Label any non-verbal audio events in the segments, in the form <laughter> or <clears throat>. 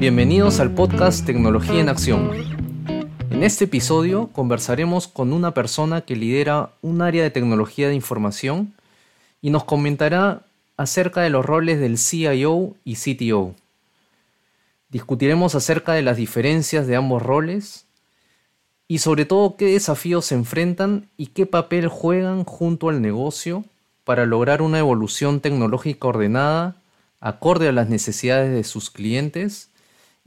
Bienvenidos al podcast Tecnología en Acción. En este episodio conversaremos con una persona que lidera un área de tecnología de información y nos comentará acerca de los roles del CIO y CTO. Discutiremos acerca de las diferencias de ambos roles y sobre todo qué desafíos se enfrentan y qué papel juegan junto al negocio para lograr una evolución tecnológica ordenada acorde a las necesidades de sus clientes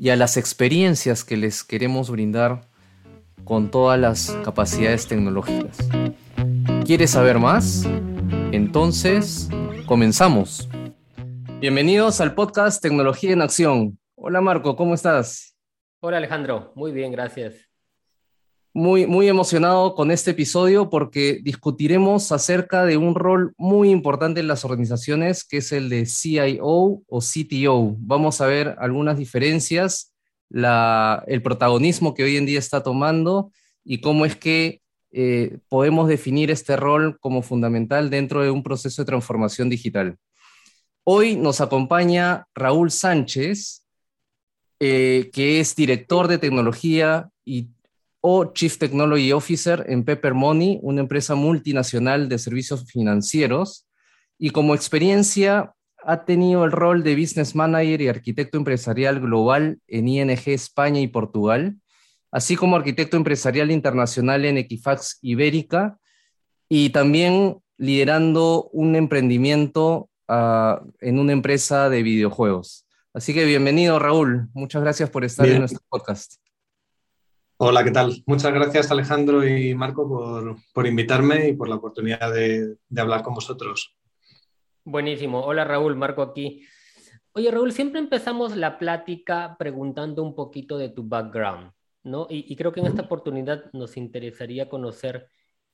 y a las experiencias que les queremos brindar con todas las capacidades tecnológicas. ¿Quieres saber más? Entonces, comenzamos. Bienvenidos al podcast Tecnología en Acción. Hola Marco, ¿cómo estás? Hola Alejandro, muy bien, gracias. Muy, muy emocionado con este episodio porque discutiremos acerca de un rol muy importante en las organizaciones, que es el de CIO o CTO. Vamos a ver algunas diferencias, el protagonismo que hoy en día está tomando y cómo es que eh, podemos definir este rol como fundamental dentro de un proceso de transformación digital. Hoy nos acompaña Raúl Sánchez, eh, que es director de tecnología y o Chief Technology Officer en Pepper Money, una empresa multinacional de servicios financieros. Y como experiencia ha tenido el rol de Business Manager y Arquitecto Empresarial Global en ING España y Portugal, así como Arquitecto Empresarial Internacional en Equifax Ibérica y también liderando un emprendimiento uh, en una empresa de videojuegos. Así que bienvenido Raúl, muchas gracias por estar Bien. en nuestro podcast. Hola, ¿qué tal? Muchas gracias Alejandro y Marco por, por invitarme y por la oportunidad de, de, hablar con vosotros. Buenísimo. Hola Raúl, Marco aquí. Oye Raúl, siempre empezamos la plática preguntando un poquito de tu background, ¿no? Y, y creo que en esta oportunidad nos interesaría conocer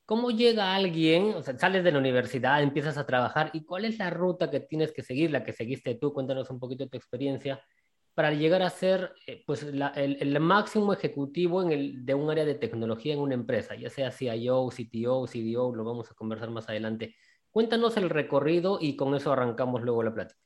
cómo llega alguien, o sea, sales de la universidad, empiezas a trabajar y cuál es la ruta que tienes que seguir, la que seguiste tú, cuéntanos un poquito de tu experiencia para llegar a ser eh, pues, el, máximo ejecutivo en el, de un área de tecnología en una empresa, ya sea CIO, CTO, CDO, lo vamos a conversar más adelante. Cuéntanos el recorrido y con eso arrancamos luego la plática.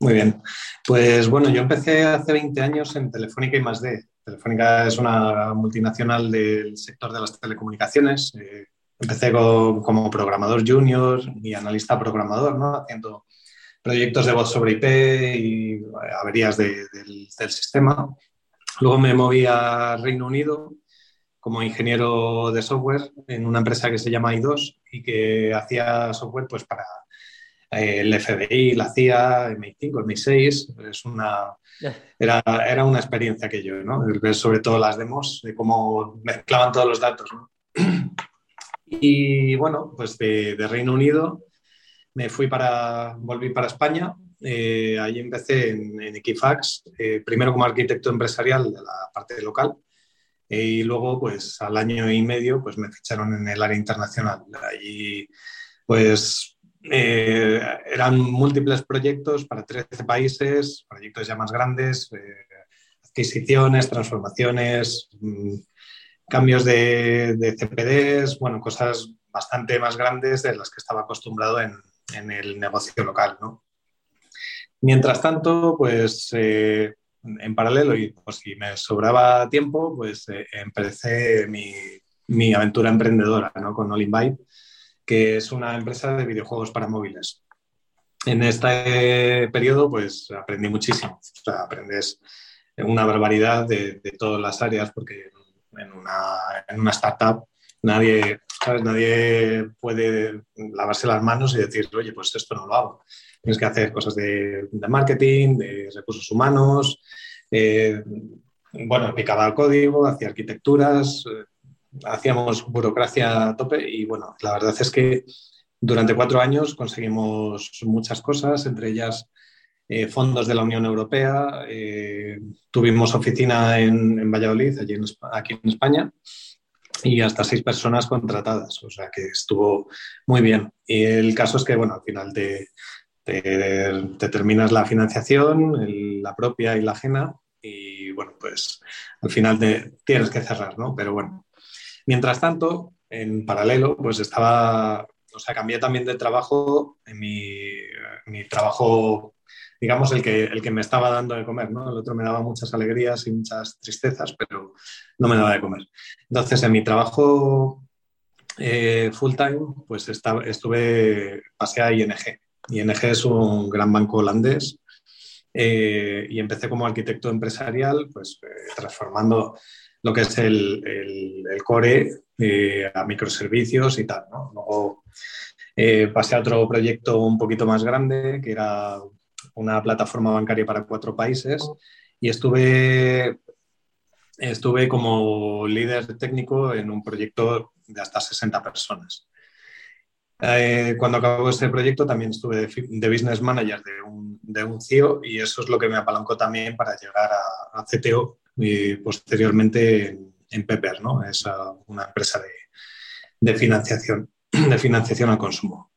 Muy bien. Pues bueno, yo empecé hace 20 años en Telefónica y más D. Telefónica es una multinacional del sector de las telecomunicaciones. Eh, empecé como programador junior y analista programador, ¿no? Haciendo proyectos de voz sobre IP y averías de, del, del, sistema. Luego me moví a Reino Unido como ingeniero de software en una empresa que se llama i2 y que hacía software pues, para eh, el FBI, la CIA, MI5, MI6. Es una, era, era una experiencia que yo, ¿no? Ver sobre todo las demos, de cómo mezclaban todos los datos. ¿no? <clears throat> Y bueno, pues de, de Reino Unido me fui para, volví para España. Eh, ahí empecé en, en Equifax, eh, primero como arquitecto empresarial de la parte local eh, y luego, pues al año y medio, pues me ficharon en el área internacional. Allí, pues eh, eran múltiples proyectos para 13 países, proyectos ya más grandes, eh, adquisiciones, transformaciones, mmm, cambios de, de CPDs, bueno, cosas bastante más grandes de las que estaba acostumbrado en, en el negocio local. ¿no? Mientras tanto, pues eh, en paralelo y pues, si me sobraba tiempo, pues eh, empecé mi, mi, aventura emprendedora ¿no? con All que es una empresa de videojuegos para móviles. En este periodo, pues aprendí muchísimo. O aprendes una barbaridad de, de todas las áreas, porque en una, en una startup nadie, ¿sabes? nadie puede lavarse las manos y decir, oye, pues esto no lo hago. Tienes que hacer cosas de, de marketing, de recursos humanos. Eh, bueno, picaba el código, hacía arquitecturas, eh, hacíamos burocracia a tope y bueno, la verdad es que durante cuatro años conseguimos muchas cosas, entre ellas eh, fondos de la Unión Europea, eh, tuvimos oficina en, en Valladolid, allí aquí en España, y hasta seis personas contratadas, o sea que estuvo muy bien. Y el caso es que, bueno, al final te, te, te terminas la financiación, la propia y la ajena, y bueno, pues al final te, tienes que cerrar, ¿no? Pero bueno, mientras tanto, en paralelo, pues estaba, o sea, cambié también de trabajo, en mi trabajo digamos, el que, el que me estaba dando de comer, ¿no? El otro me daba muchas alegrías y muchas tristezas, pero no me daba de comer. Entonces, en mi trabajo eh, full time, pues estuve, pasé a ING. ING es un gran banco holandés eh, y empecé como arquitecto empresarial, pues eh, transformando lo que es el, el, core a microservicios y tal. ¿no? Luego pasé a otro proyecto un poquito más grande, que era una plataforma bancaria para cuatro países, y estuve, estuve como líder técnico en un proyecto de hasta 60 personas. Eh, cuando acabó este proyecto también estuve de, business manager de un, de un, CIO y eso es lo que me apalancó también para llegar a, CTO y posteriormente en, en Pepper, ¿no? Es una empresa de, de, financiación, de financiación al consumo.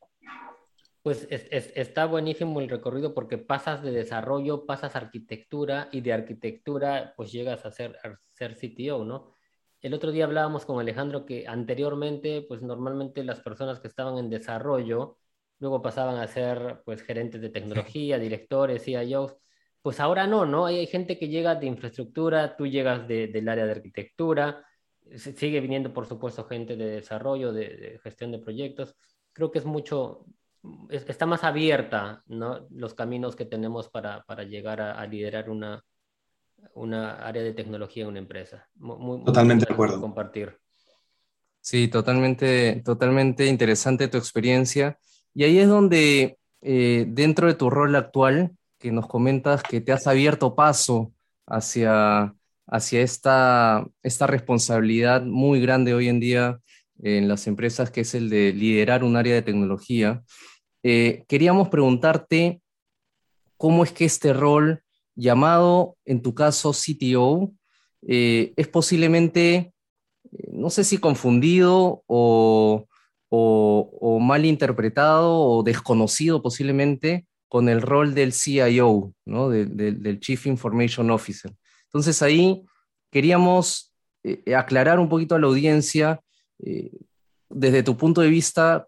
Pues está buenísimo el recorrido porque pasas de desarrollo, pasas a arquitectura y de arquitectura pues llegas a ser, a ser CTO, ¿no? El otro día hablábamos con Alejandro que anteriormente pues normalmente las personas que estaban en desarrollo luego pasaban a ser pues gerentes de tecnología, directores, CIOs. Pues ahora no, ¿no? Hay, gente que llega de infraestructura, tú llegas del área de arquitectura, sigue viniendo por supuesto gente de desarrollo, de gestión de proyectos. Creo que es mucho, está más abierta ¿no? los caminos que tenemos para, para llegar a, liderar una, una área de tecnología en una empresa. totalmente de acuerdo. Compartir. Sí, totalmente, totalmente interesante tu experiencia. Y ahí es donde, eh, dentro de tu rol actual, que nos comentas que te has abierto paso hacia, hacia esta, esta responsabilidad muy grande hoy en día en las empresas, que es el de liderar un área de tecnología. Eh, queríamos preguntarte cómo es que este rol llamado, en tu caso, CTO, eh, es posiblemente, eh, no sé si confundido o, mal interpretado o desconocido posiblemente con el rol del CIO, ¿no? del Chief Information Officer. Entonces ahí queríamos aclarar un poquito a la audiencia, desde tu punto de vista,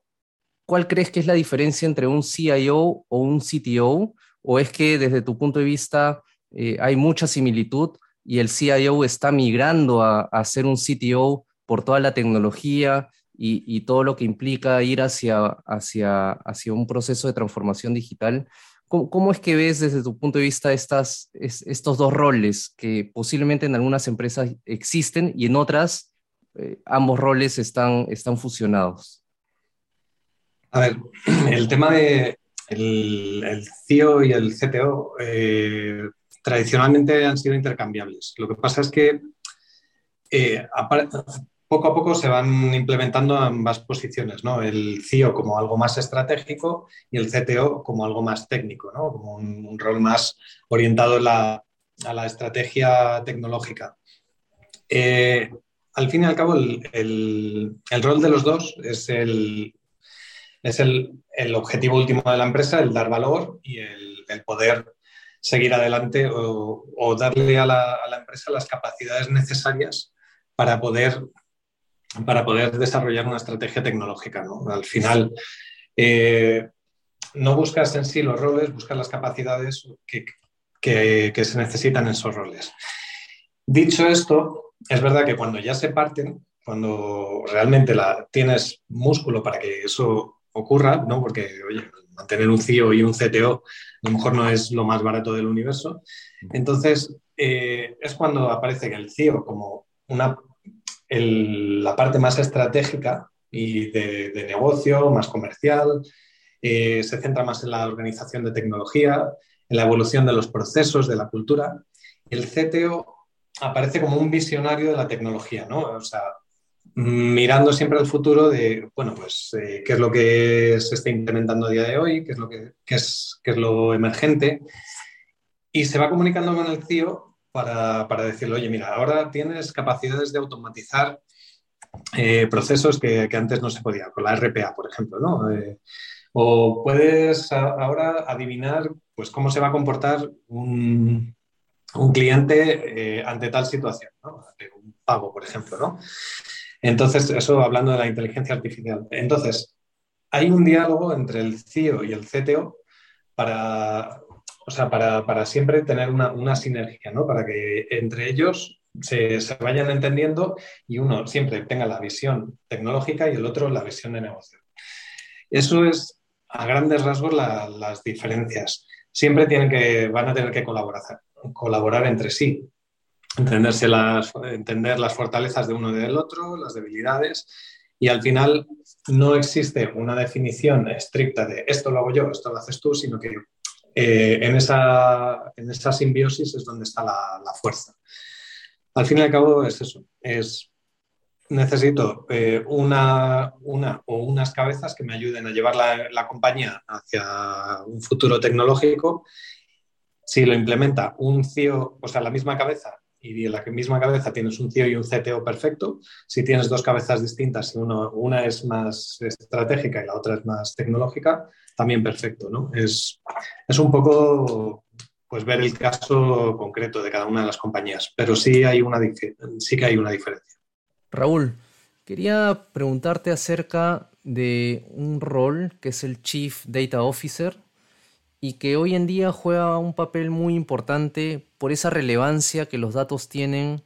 ¿cuál crees que es la diferencia entre un CIO o un CTO? ¿O es que desde tu punto de vista eh, hay mucha similitud y el CIO está migrando a, ser un CTO por toda la tecnología y, todo lo que implica ir hacia, hacia, hacia un proceso de transformación digital? ¿Cómo, es que ves desde tu punto de vista estas, estos dos roles que posiblemente en algunas empresas existen y en otras eh, ambos roles están, están fusionados? A ver, <clears throat> el tema de el, CIO y el CTO eh, tradicionalmente han sido intercambiables. Lo que pasa es que eh, poco a poco se van implementando ambas posiciones, ¿no? El CIO como algo más estratégico y el CTO como algo más técnico, ¿no? Como un, rol más orientado a la estrategia tecnológica. Al fin y al cabo, el, rol de los dos es el, es el, objetivo último de la empresa, el dar valor y el, poder seguir adelante o, darle a la, empresa las capacidades necesarias para poder, para poder desarrollar una estrategia tecnológica. Al final, eh, no buscas en sí los roles, buscas las capacidades que, que, se necesitan en esos roles. Dicho esto, es verdad que cuando ya se parten, cuando realmente la, tienes músculo para que eso ocurra, ¿no? Porque, oye, mantener un CIO y un CTO a lo mejor no es lo más barato del universo. Entonces, eh, es cuando aparece que el CIO como una, la parte más estratégica y de, negocio, más comercial, eh, se centra más en la organización de tecnología, en la evolución de los procesos, de la cultura. El CTO aparece como un visionario de la tecnología, ¿no? O sea, mirando siempre al futuro de, bueno, pues, eh, qué es lo que se está implementando a día de hoy, qué es lo, que, es, lo emergente, y se va comunicando con el CIO para, para decirle, oye, mira, ahora tienes capacidades de automatizar eh, procesos que, que, antes no se podía, con la RPA, por ejemplo, ¿no? Eh, o puedes ahora adivinar, pues, cómo se va a comportar un, un cliente ante tal situación, ¿no? un pago, por ejemplo, ¿no? Entonces, eso hablando de la inteligencia artificial. Entonces, hay un diálogo entre el CIO y el CTO para, o sea, para, siempre tener una, sinergia, ¿no? Para que entre ellos se, vayan entendiendo y uno siempre tenga la visión tecnológica y el otro la visión de negocio. Eso es a grandes rasgos las diferencias. Siempre tienen que, van a tener que colaborar, colaborar entre sí, entenderse las, entender las fortalezas de uno y del otro, las debilidades, y al final no existe una definición estricta de esto lo hago yo, esto lo haces tú, sino que eh, en, esa, en, esa, simbiosis es donde está la, fuerza. Al fin y al cabo es eso, es necesito eh, una, una, o unas cabezas que me ayuden a llevar la, la compañía hacia un futuro tecnológico. Si lo implementa un CEO, o sea, la misma cabeza y en la misma cabeza tienes un CEO y un CTO perfecto. Si tienes dos cabezas distintas uno, una es más estratégica y la otra es más tecnológica, también perfecto. ¿no? Es, es un poco pues, ver el caso concreto de cada una de las compañías, pero sí, hay una, sí que hay una diferencia. Raúl, quería preguntarte acerca de un rol que es el Chief Data Officer y que hoy en día juega un papel muy importante por esa relevancia que los datos tienen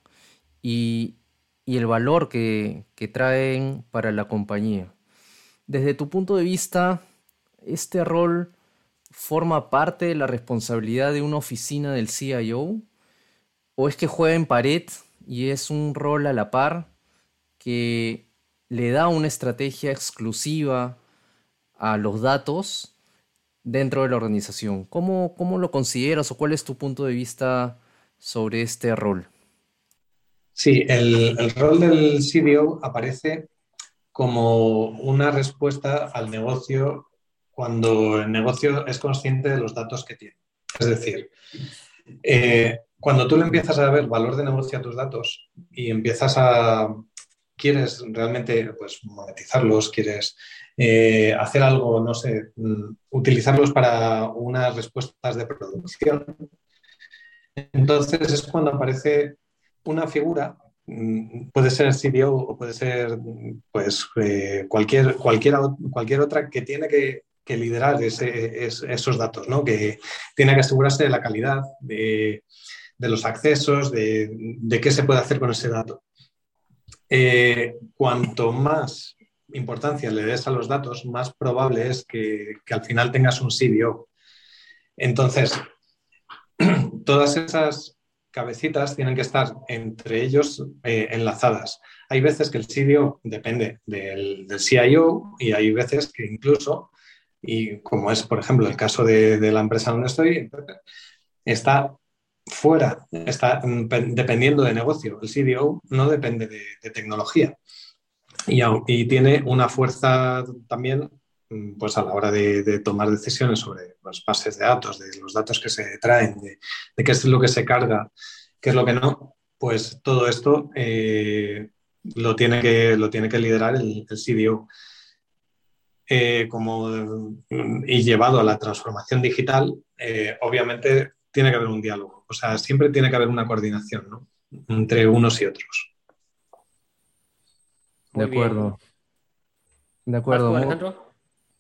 y, el valor que, traen para la compañía. Desde tu punto de vista, ¿este rol forma parte de la responsabilidad de una oficina del CIO? ¿O es que juega en pared y es un rol a la par que le da una estrategia exclusiva a los datos dentro de la organización. ¿Cómo, cómo lo consideras o cuál es tu punto de vista sobre este rol? Sí, el, el rol del CDO aparece como una respuesta al negocio cuando el negocio es consciente de los datos que tiene. Es decir, eh, cuando tú le empiezas a ver valor de negocio a tus datos y empiezas a, quieres realmente pues, monetizarlos, quieres eh, hacer algo, no sé, mm, utilizarlos para unas respuestas de producción. Entonces es cuando aparece una figura, mm, puede ser CDO o puede ser pues, eh, cualquier, cualquier, cualquier otra que tiene que, liderar esos datos, ¿no? que tiene que asegurarse de la calidad, de, los accesos, de, qué se puede hacer con ese dato. Eh, cuanto más importancia le des a los datos, más probable es que, al final tengas un CDO. Entonces, <clears throat> todas esas cabecitas tienen que estar entre ellos eh, enlazadas. Hay veces que el CDO depende del, CIO y hay veces que incluso, y como es por ejemplo el caso de, la empresa donde estoy, está fuera, está dependiendo de negocio. El CDO no depende de tecnología y, tiene una fuerza también mm, pues a la hora de, tomar decisiones sobre las bases de datos, de los datos que se traen, de, qué es lo que se carga, qué es lo que no, pues todo esto eh, lo, tiene que, lo tiene que liderar el, el CDO. Eh, como, mm, y llevado a la transformación digital, eh, obviamente tiene que haber un diálogo. O sea, siempre tiene que haber una coordinación ¿no? entre unos y otros. De acuerdo. De acuerdo. Alejandro?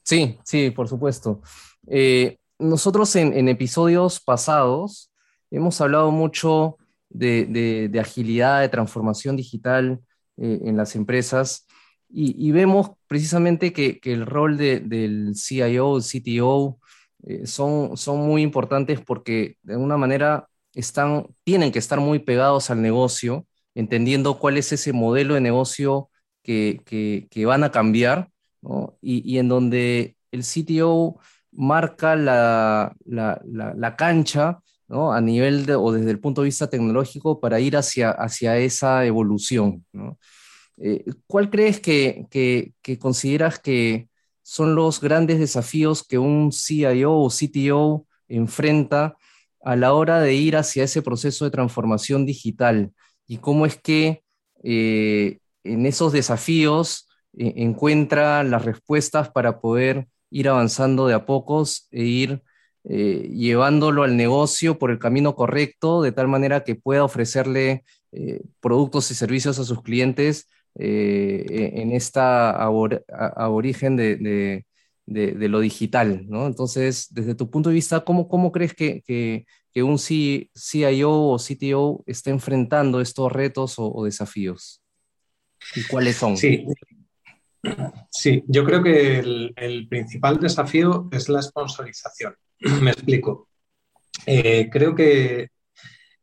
Sí, sí, por supuesto. Eh, nosotros en, episodios pasados hemos hablado mucho de, agilidad, de transformación digital eh, en las empresas y, vemos precisamente que, el rol del CIO, el CTO, eh, son, son muy importantes porque de alguna manera están, tienen que estar muy pegados al negocio, entendiendo cuál es ese modelo de negocio que, van a cambiar, y, en donde el CTO marca la, cancha a nivel o desde el punto de vista tecnológico para ir hacia, hacia esa evolución. Eh, ¿Cuál crees que, que, consideras que son los grandes desafíos que un CIO o CTO enfrenta a la hora de ir hacia ese proceso de transformación digital? ¿Y cómo es que eh, en esos desafíos eh, encuentra las respuestas para poder ir avanzando de a pocos e ir eh, llevándolo al negocio por el camino correcto, de tal manera que pueda ofrecerle eh, productos y servicios a sus clientes e-, en esta aborigen de, de, lo digital, ¿no? Entonces, desde tu punto de vista, ¿cómo, cómo crees que, que, un CIO o CTO está enfrentando estos retos o, desafíos? ¿Y cuáles son? Sí. Sí, yo creo que el, principal desafío es la sponsorización. <clears throat> Me explico. Eh, creo que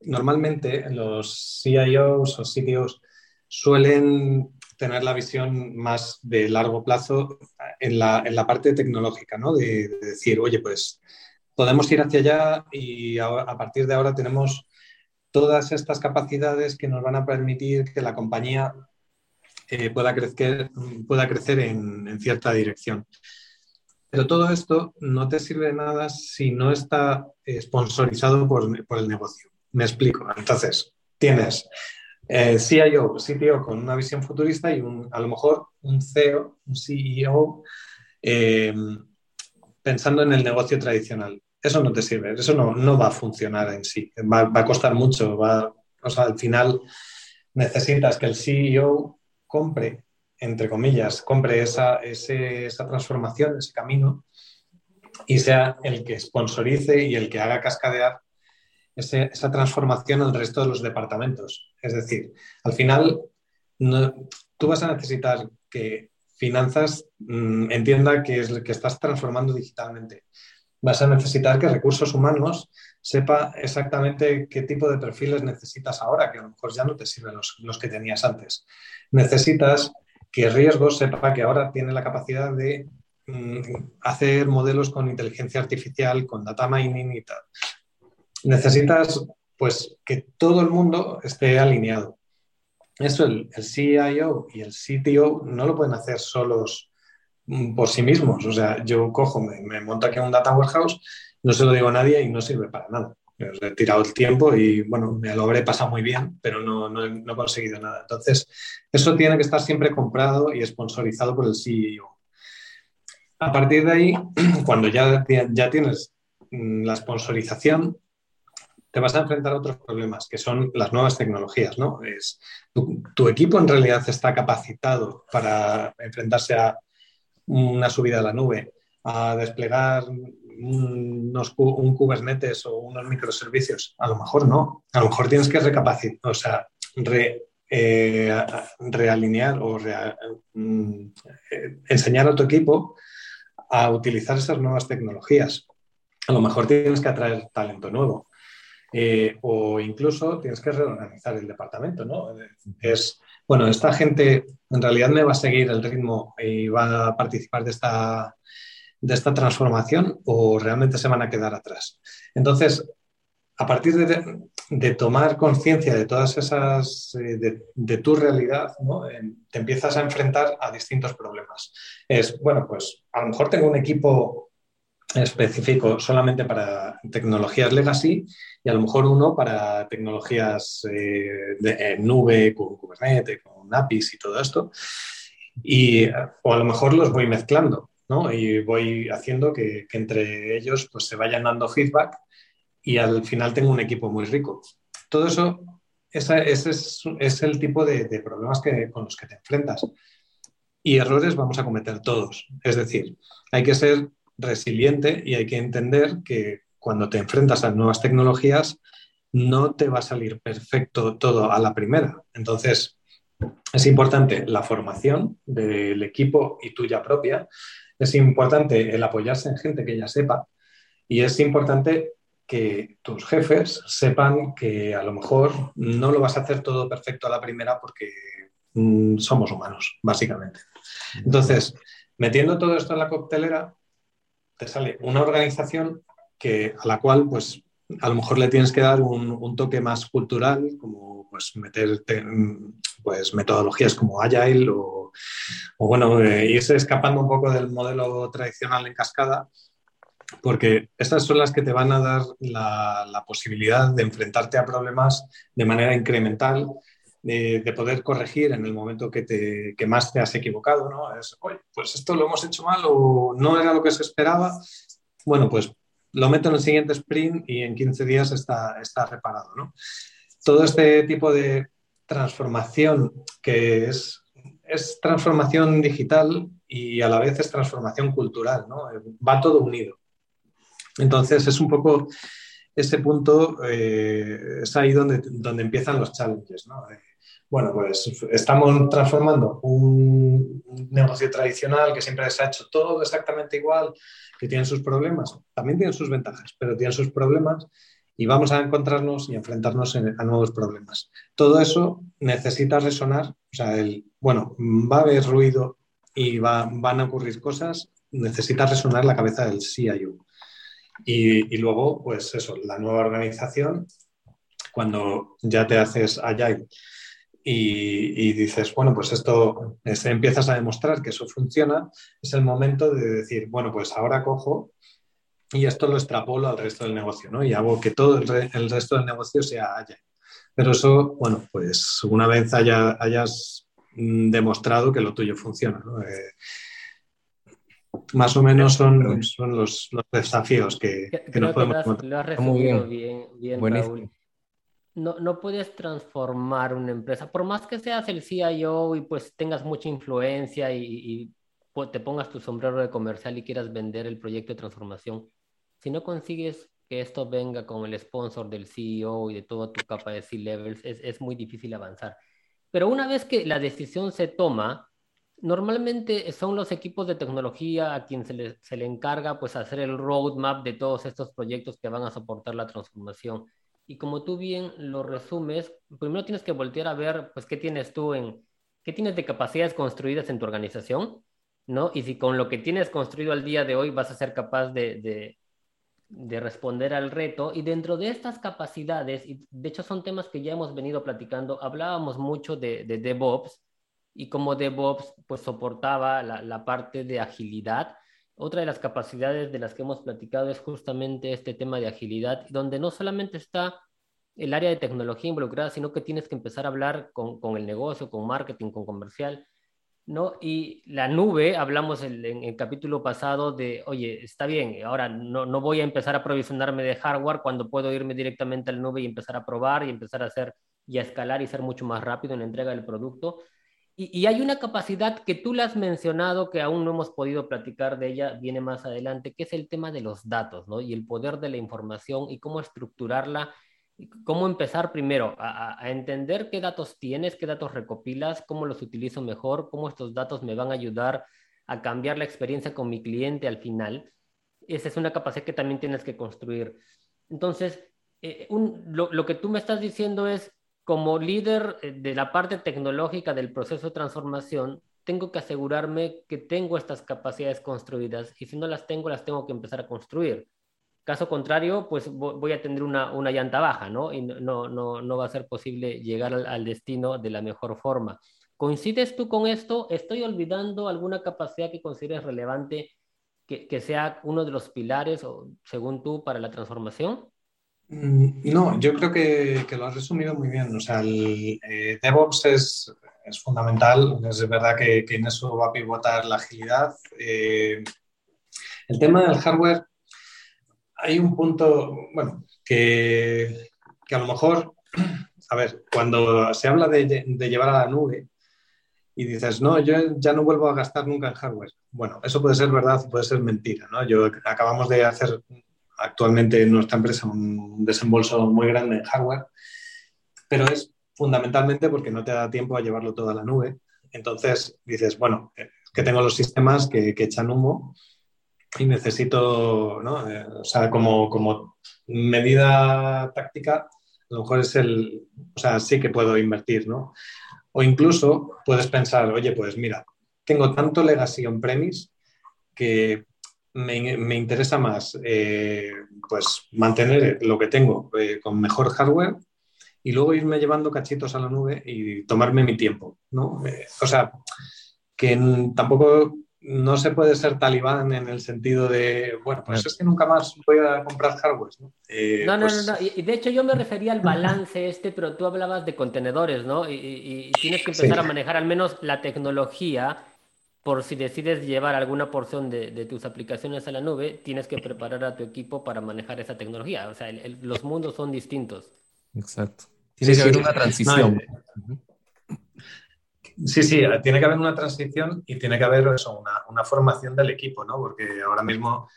normalmente los CIOs o CTOs suelen tener la visión más de largo plazo en la, en la parte tecnológica, ¿no? De, decir, oye, pues podemos ir hacia allá y a, partir de ahora tenemos todas estas capacidades que nos van a permitir que la compañía eh, pueda crecer, pueda crecer en, en, cierta dirección. Pero todo esto no te sirve de nada si no está sponsorizado por, por el negocio. Me explico. Entonces, tienes eh, CIO, CTO con una visión futurista y un, a lo mejor un CEO, un CEO eh, pensando en el negocio tradicional. Eso no te sirve, eso no, no va a funcionar en sí, va, a costar mucho, va, o sea, al final necesitas que el CEO compre, entre comillas, compre esa, esa transformación, ese camino y sea el que sponsorice y el que haga cascadear esa transformación al resto de los departamentos. Es decir, al final tú vas a necesitar que finanzas mm, entienda que, es, que estás transformando digitalmente. Vas a necesitar que recursos humanos sepa exactamente qué tipo de perfiles necesitas ahora, que a lo mejor ya no te sirven los, los que tenías antes. Necesitas que riesgos sepa que ahora tiene la capacidad de mm, hacer modelos con inteligencia artificial, con data mining y tal necesitas pues que todo el mundo esté alineado. Eso el, CIO y el CTO no lo pueden hacer solos por sí mismos. O sea, yo cojo, me, monto aquí un data warehouse, no se lo digo a nadie y no sirve para nada. he tirado el tiempo y bueno, me lo habré pasado muy bien, pero no, no, he conseguido nada. Entonces, eso tiene que estar siempre comprado y sponsorizado por el CEO. A partir de ahí, <clears throat> cuando ya, ya tienes mm, la sponsorización, te vas a enfrentar a otros problemas, que son las nuevas tecnologías, ¿no? Es, tu, equipo en realidad está capacitado para enfrentarse a una subida a la nube, a desplegar unos, un Kubernetes o unos microservicios. A lo mejor no. A lo mejor tienes que recapacitar, o sea, eh, realinear o mm, enseñar a tu equipo a utilizar esas nuevas tecnologías. A lo mejor tienes que atraer talento nuevo. Eh, o incluso tienes que reorganizar el departamento, ¿no? Es, bueno, esta gente en realidad me va a seguir el ritmo y va a participar de esta, de esta transformación o realmente se van a quedar atrás. Entonces, a partir de, tomar conciencia de todas esas, eh, de, de, tu realidad, ¿no? te empiezas a enfrentar a distintos problemas. Es, bueno, pues a lo mejor tengo un equipo específico solamente para tecnologías legacy y a lo mejor uno para tecnologías eh, de nube, con Kubernetes, con APIs y todo esto. Y, o a lo mejor los voy mezclando, ¿no? Y voy haciendo que, entre ellos pues, se vayan dando feedback y al final tengo un equipo muy rico. Todo eso, ese es, es, el tipo de, de problemas que, con los que te enfrentas. Y errores vamos a cometer todos. Es decir, hay que ser resiliente y hay que entender que cuando te enfrentas a nuevas tecnologías no te va a salir perfecto todo a la primera. Entonces, es importante la formación del equipo y tuya propia. Es importante el apoyarse en gente que ya sepa. Y es importante que tus jefes sepan que a lo mejor no lo vas a hacer todo perfecto a la primera porque mm, somos humanos, básicamente. Entonces, metiendo todo esto en la coctelera, te sale una organización que, a la cual, pues, a lo mejor le tienes que dar un, toque más cultural, como pues meterte pues, metodologías como Agile o, bueno, eh, irse escapando un poco del modelo tradicional en cascada, porque estas son las que te van a dar la, posibilidad de enfrentarte a problemas de manera incremental, de, poder corregir en el momento que, te, que más te has equivocado, ¿no? Es, oye, pues esto lo hemos hecho mal o no era lo que se esperaba. Bueno, pues lo meto en el siguiente sprint y en 15 días está, está reparado, ¿no? Todo este tipo de transformación que es es transformación digital y a la vez es transformación cultural, ¿no? Va todo unido. Entonces es un poco ese punto, eh, es ahí donde, donde empiezan los challenges, ¿no? Bueno, pues estamos transformando un negocio tradicional que siempre se ha hecho todo exactamente igual, que tiene sus problemas, también tiene sus ventajas, pero tiene sus problemas y vamos a encontrarnos y enfrentarnos a nuevos problemas. Todo eso necesita resonar, o sea, el, bueno, va a haber ruido y van a ocurrir cosas, necesita resonar la cabeza del CIO. Y, y luego, pues eso, la nueva organización, cuando ya te haces agile y, dices, bueno, pues esto, empiezas a demostrar que eso funciona, es el momento de decir, bueno, pues ahora cojo y esto lo extrapolo al resto del negocio, ¿no? Y hago que todo el, resto del negocio sea allá. Pero eso, bueno, pues una vez hayas mm, demostrado que lo tuyo funciona, ¿no? Eh, más o menos son, son los, desafíos que, que nos podemos lo Muy bien, bien, bien no, no, puedes transformar una empresa, por más que seas el CIO y pues tengas mucha influencia y, te pongas tu sombrero de comercial y quieras vender el proyecto de transformación, si no consigues que esto venga con el sponsor del CEO y de toda tu capa de C-levels, es, es muy difícil avanzar. Pero una vez que la decisión se toma, normalmente son los equipos de tecnología a quien se le, se le encarga pues hacer el roadmap de todos estos proyectos que van a soportar la transformación y como tú bien lo resumes, primero tienes que voltear a ver, pues, qué tienes tú en, qué tienes de capacidades construidas en tu organización, ¿no? Y si con lo que tienes construido al día de hoy vas a ser capaz de, de, de responder al reto. Y dentro de estas capacidades, y de hecho son temas que ya hemos venido platicando, hablábamos mucho de, de DevOps, y como DevOps, pues soportaba la parte de agilidad, otra de las capacidades de las que hemos platicado es justamente este tema de agilidad, donde no solamente está el área de tecnología involucrada, sino que tienes que empezar a hablar con, el negocio, con marketing, con comercial, ¿no? Y la nube, hablamos en, el capítulo pasado de, oye, está bien, ahora no, no voy a empezar a provisionarme de hardware cuando puedo irme directamente a la nube y empezar a probar y empezar a hacer y a escalar y ser mucho más rápido en la entrega del producto. Y, hay una capacidad que tú la has mencionado, que aún no hemos podido platicar de ella, viene más adelante, que es el tema de los datos, ¿no? Y el poder de la información y cómo estructurarla, cómo empezar primero a, entender qué datos tienes, qué datos recopilas, cómo los utilizo mejor, cómo estos datos me van a ayudar a cambiar la experiencia con mi cliente al final. Esa es una capacidad que también tienes que construir. Entonces, eh, lo que tú me estás diciendo es, como líder eh, de la parte tecnológica del proceso de transformación, tengo que asegurarme que tengo estas capacidades construidas y si no las tengo, las tengo que empezar a construir. Caso contrario, pues voy a tener una, una llanta baja, ¿no? Y no, no, no va a ser posible llegar al, destino de la mejor forma. ¿Coincides tú con esto? ¿Estoy olvidando alguna capacidad que consideres relevante que, que sea uno de los pilares, o, según tú, para la transformación? Mm, no, yo creo que, lo has resumido muy bien. O sea, el eh, DevOps es, fundamental. Es verdad que, en eso va a pivotar la agilidad. Eh, el tema del hardware, hay un punto, bueno, que, a lo mejor, <clears throat> a ver, cuando se habla de, llevar a la nube y dices, no, yo ya no vuelvo a gastar nunca en hardware. Bueno, eso puede ser verdad, puede ser mentira, ¿no? Yo acabamos de hacer actualmente en nuestra empresa un desembolso muy grande en hardware, pero es fundamentalmente porque no te da tiempo a llevarlo todo a la nube. Entonces dices, bueno, eh, que tengo los sistemas que, echan humo y necesito, ¿no? Eh, o sea, como, como medida táctica, a lo mejor es el, o sea, sí que puedo invertir, ¿no? O incluso puedes pensar, oye, pues mira, tengo tanto legacy on-premise que me, interesa más eh, pues mantener lo que tengo eh, con mejor hardware y luego irme llevando cachitos a la nube y tomarme mi tiempo, ¿no? Eh, o sea, que tampoco no se puede ser talibán en el sentido de, bueno, pues es que nunca más voy a comprar hardware, ¿no? no, no, pues no, Y de hecho yo me refería al balance <laughs> este, pero tú hablabas de contenedores, ¿no? Y, tienes que empezar a manejar al menos la tecnología por si decides llevar alguna porción de, tus aplicaciones a la nube, tienes que preparar a tu equipo para manejar esa tecnología. O sea, los mundos son distintos. Exacto. Tiene que haber una transición. Sí, sí, tiene que haber una transición y tiene que haber eso, una, formación del equipo, ¿no? Porque ahora mismo,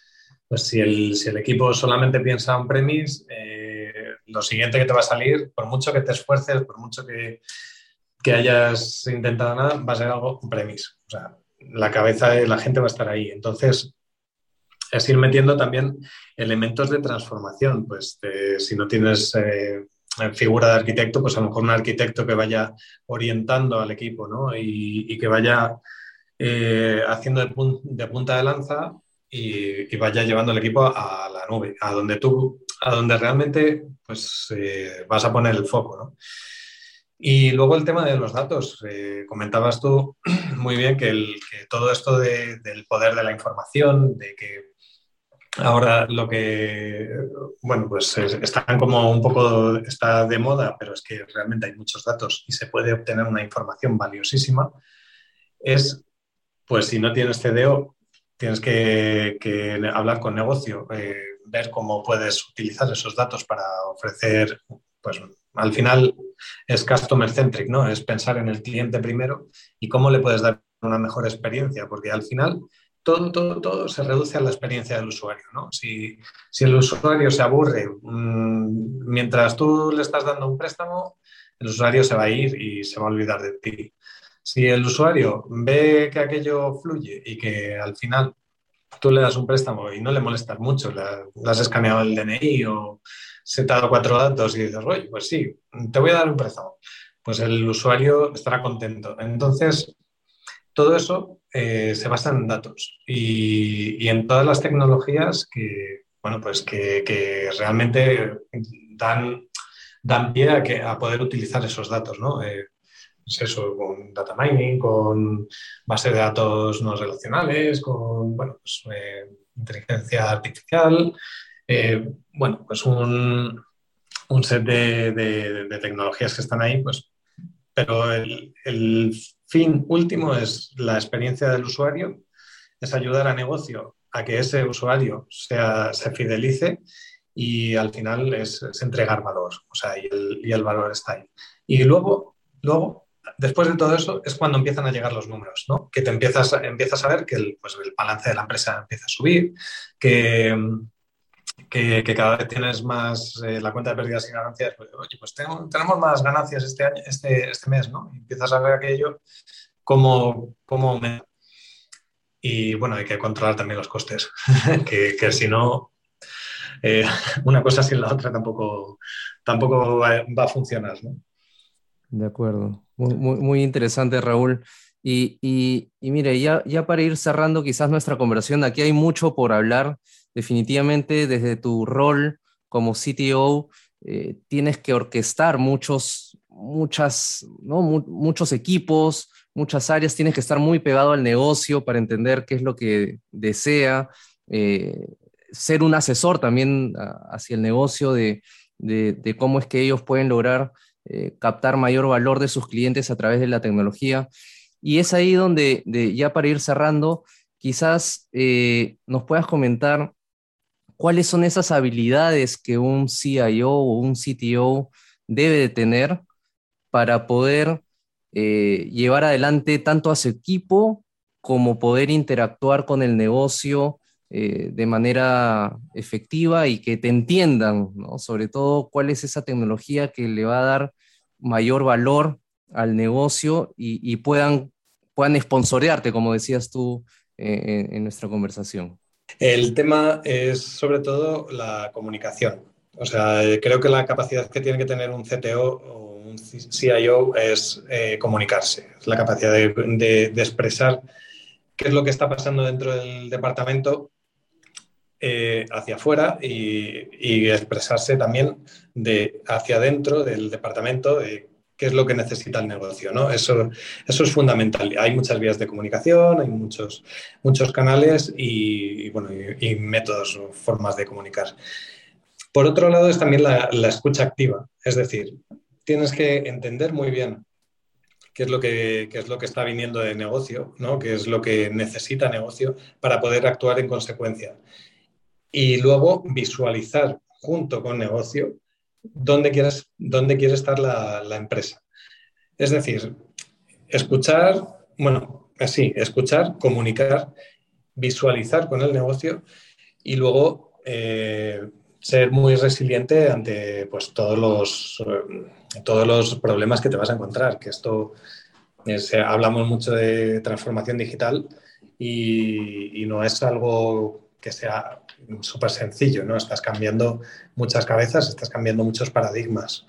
pues si el, si el equipo solamente piensa en premis, eh, lo siguiente que te va a salir, por mucho que te esfuerces, por mucho que, que hayas intentado nada, va a ser algo premis. O sea, la cabeza de la gente va a estar ahí. Entonces, es ir metiendo también elementos de transformación. Pues si no tienes eh, figura de arquitecto, pues a lo mejor un arquitecto que vaya orientando al equipo ¿no? y, que vaya eh, haciendo de, punta de lanza y, vaya llevando el equipo a la nube, a donde tú, a donde realmente pues, eh, vas a poner el foco. ¿no? Y luego el tema de los datos. Eh, comentabas tú <clears throat> muy bien que, todo esto del poder de la información, de que ahora lo que, bueno, pues están como un poco, está de moda, pero es que realmente hay muchos datos y se puede obtener una información valiosísima, es, pues si no tienes CDO, tienes que, hablar con negocio, eh, ver cómo puedes utilizar esos datos para ofrecer, pues al final es customer centric, ¿no? Es pensar en el cliente primero y cómo le puedes dar una mejor experiencia, porque al final todo, todo, todo se reduce a la experiencia del usuario, ¿no? Si, el usuario se aburre mm, mientras tú le estás dando un préstamo, el usuario se va a ir y se va a olvidar de ti. Si el usuario ve que aquello fluye y que al final tú le das un préstamo y no le molestas mucho, le, has escaneado el DNI o se te ha dado cuatro datos y dices, oye, pues sí, te voy a dar un préstamo. Pues el usuario estará contento. Entonces, todo eso eh, se basa en datos y, en todas las tecnologías que, bueno, pues que, realmente dan, dan pie a, que, a poder utilizar esos datos, ¿no? Eh, es eso, con data mining, con base de datos no relacionales, con, bueno, pues, eh, inteligencia artificial, eh, bueno, pues un, set de, tecnologías que están ahí, pues, pero el, fin último es la experiencia del usuario, es ayudar a negocio a que ese usuario sea, se fidelice y al final es, entregar valor, o sea, y el, y el, valor está ahí. Y luego, luego, después de todo eso, es cuando empiezan a llegar los números, ¿no? Que te empiezas, empiezas a ver que el, pues, el balance de la empresa empieza a subir, que, que, cada vez tienes más eh, la cuenta de pérdidas y ganancias, pues, oye, pues tenemos, más ganancias este, año, este, este mes, ¿no? Empiezas a ver aquello como, Y bueno, hay que controlar también los costes, <laughs> que, si no, eh, <laughs> una cosa sin la otra tampoco, tampoco va, a funcionar, ¿no? De acuerdo. Muy, muy, interesante, Raúl. Y, y, y, mire, ya, ya para ir cerrando quizás nuestra conversación, aquí hay mucho por hablar definitivamente desde tu rol como CTO eh, tienes que orquestar muchos, muchas, muchos equipos, muchas áreas, tienes que estar muy pegado al negocio para entender qué es lo que desea, eh, ser un asesor también hacia el negocio de, cómo es que ellos pueden lograr eh, captar mayor valor de sus clientes a través de la tecnología. Y es ahí donde, ya para ir cerrando, quizás nos puedas comentar cuáles son esas habilidades que un CIO o un CTO debe de tener para poder eh, llevar adelante tanto a su equipo como poder interactuar con el negocio eh, de manera efectiva y que te entiendan, sobre todo cuál es esa tecnología que le va a dar mayor valor al negocio y, puedan, puedan como decías tú eh, en nuestra conversación. El tema es sobre todo la comunicación. O sea, creo que la capacidad que tiene que tener un CTO o un CIO es eh, comunicarse, es la capacidad de, expresar qué es lo que está pasando dentro del departamento eh, hacia afuera y, expresarse también de hacia adentro del departamento, qué es lo que necesita el negocio. ¿no? Eso, eso es fundamental. Hay muchas vías de comunicación, hay muchos, muchos canales y, bueno, y, métodos o formas de comunicar. Por otro lado es también la, escucha activa, es decir, tienes que entender muy bien qué es lo que, es lo que está viniendo de negocio, ¿no? qué es lo que necesita negocio para poder actuar en consecuencia. Y luego visualizar junto con negocio dónde, dónde quiere estar la, empresa. Es decir, escuchar, bueno, así, escuchar, comunicar, visualizar con el negocio y luego eh, ser muy resiliente ante pues, todos, los, eh, todos los problemas que te vas a encontrar, que esto hablamos mucho de transformación digital y, no es algo que sea súper sencillo, ¿no? Estás cambiando muchas cabezas, estás cambiando muchos paradigmas.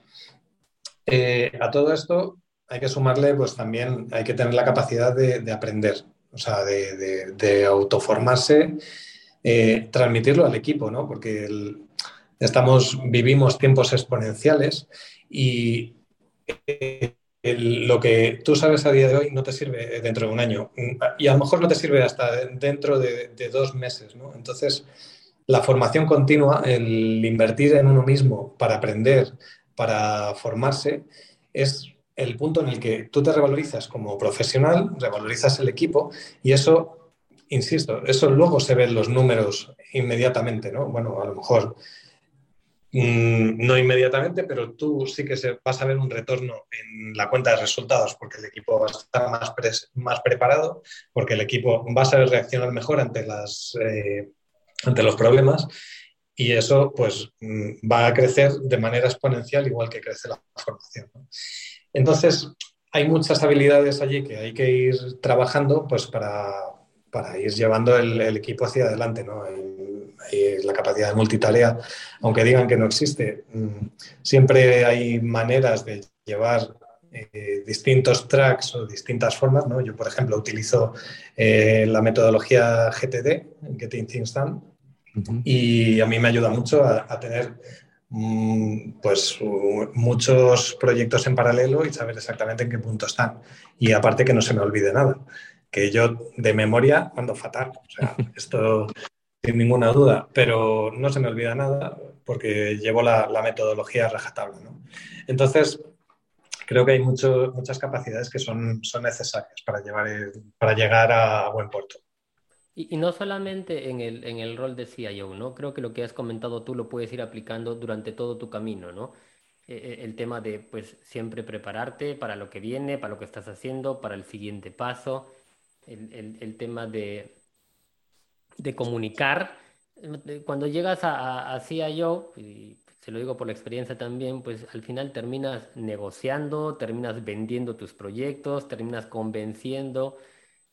Eh, a todo esto hay que sumarle, pues también hay que tener la capacidad de, aprender, o sea, de, autoformarse, eh, transmitirlo al equipo, ¿no? Porque estamos, vivimos tiempos exponenciales y eh, lo que tú sabes a día de hoy no te sirve dentro de un año y a lo mejor no te sirve hasta dentro de, dos meses. ¿no? Entonces, la formación continua, el invertir en uno mismo para aprender, para formarse, es el punto en el que tú te revalorizas como profesional, revalorizas el equipo y eso, insisto, eso luego se ve en los números inmediatamente, ¿no? Bueno, a lo mejor Mm, no inmediatamente, pero tú sí que se, vas a ver un retorno en la cuenta de resultados porque el equipo va a estar más, más preparado, porque el equipo va a saber reaccionar mejor ante, las, eh, ante los problemas y eso pues mm, va a crecer de manera exponencial igual que crece la formación. Entonces, hay muchas habilidades allí que hay que ir trabajando pues para, para ir llevando el, equipo hacia adelante. ¿no? la capacidad de multitarea, aunque digan que no existe, mm, siempre hay maneras de llevar eh, distintos tracks o distintas formas. ¿no? Yo, por ejemplo, utilizo eh, la metodología GTD, Getting Things Done, y a mí me ayuda mucho a, tener mm, pues muchos proyectos en paralelo y saber exactamente en qué punto están. Y aparte que no se me olvide nada, que yo de memoria ando fatal. O sea, <laughs> esto sin ninguna duda, pero no se me olvida nada porque llevo la, metodología rajatabla. ¿no? Entonces, creo que hay muchas capacidades que son, son necesarias para, llevar para llegar a, buen puerto. Y, no solamente en el, en el rol de CIO, ¿no? Creo que lo que has comentado tú lo puedes ir aplicando durante todo tu camino, ¿no? E, e, el tema de, pues, siempre prepararte para lo que viene, para lo que estás haciendo, para el siguiente paso, el, el tema de, de comunicar. Cuando llegas a, a, CIO, se lo digo por la experiencia también, pues al final terminas negociando, terminas vendiendo tus proyectos, terminas convenciendo,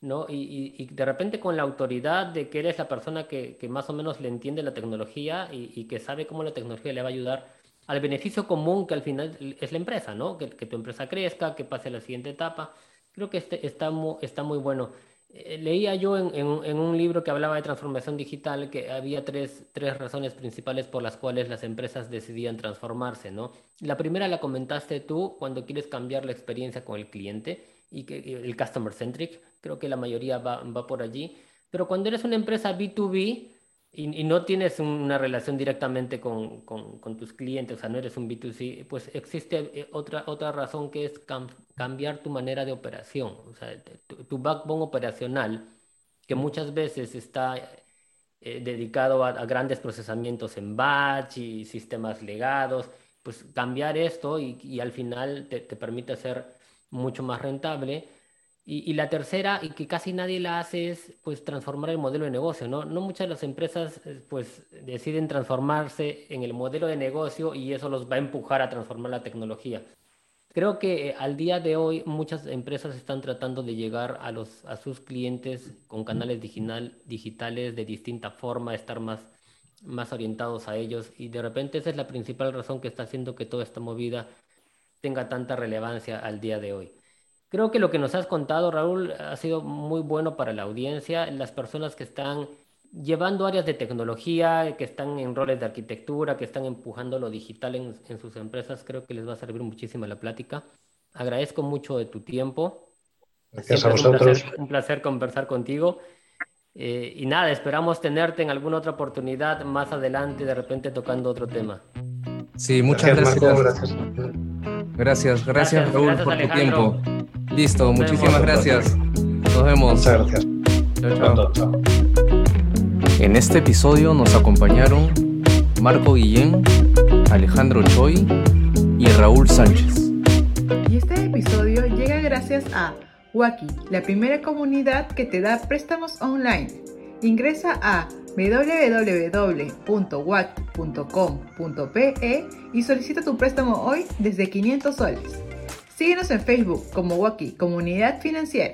¿no? Y, de repente con la autoridad de que eres la persona que, más o menos le entiende la tecnología y, que sabe cómo la tecnología le va a ayudar al beneficio común que al final es la empresa, ¿no? Que, tu empresa crezca, que pase a la siguiente etapa. Creo que este, está, está muy bueno. Eh, leía yo en, un libro que hablaba de transformación digital que había tres, razones principales por las cuales las empresas decidían transformarse, ¿no? La primera la comentaste tú cuando quieres cambiar la experiencia con el cliente y que el customer centric, creo que la mayoría va, va por allí, pero cuando eres una empresa B2B, y, no tienes una relación directamente con, con, tus clientes, o sea, no eres un B2C, pues existe eh, otra, otra razón que es cambiar tu manera de operación, o sea, tu, backbone operacional, que muchas veces está eh, dedicado a, grandes procesamientos en batch y sistemas legados, pues cambiar esto y, y al final te, te permite ser mucho más rentable y, la tercera, y que casi nadie la hace, es pues transformar el modelo de negocio, ¿no? Muchas de las empresas eh, pues deciden transformarse en el modelo de negocio y eso los va a empujar a transformar la tecnología. Creo que eh, al día de hoy muchas empresas están tratando de llegar a, los, a sus clientes con canales digital, digitales de distinta forma, estar más, más orientados a ellos y de repente esa es la principal razón que está haciendo que toda esta movida tenga tanta relevancia al día de hoy. Creo que lo que nos has contado, Raúl, ha sido muy bueno para la audiencia. Las personas que están llevando áreas de tecnología, que están en roles de arquitectura, que están empujando lo digital en, sus empresas, creo que les va a servir muchísimo la plática. Agradezco mucho de tu tiempo. Gracias a vosotros. Un placer, conversar contigo. Eh, y nada, esperamos tenerte en alguna otra oportunidad más adelante, de repente tocando otro tema. Sí, muchas gracias. Gracias, gracias, Raúl por tu tiempo. Listo, muchísimas gracias. Nos vemos. Muchas gracias. Chao, chao. En este episodio nos acompañaron Marco Guillén, Alejandro Choi y Raúl Sánchez. Y este episodio llega gracias a Waki, la primera comunidad que te da préstamos online. Ingresa a www.waki.com.pe y solicita tu préstamo hoy desde 500 soles. Síguenos en Facebook como Waki Comunidad Financiera.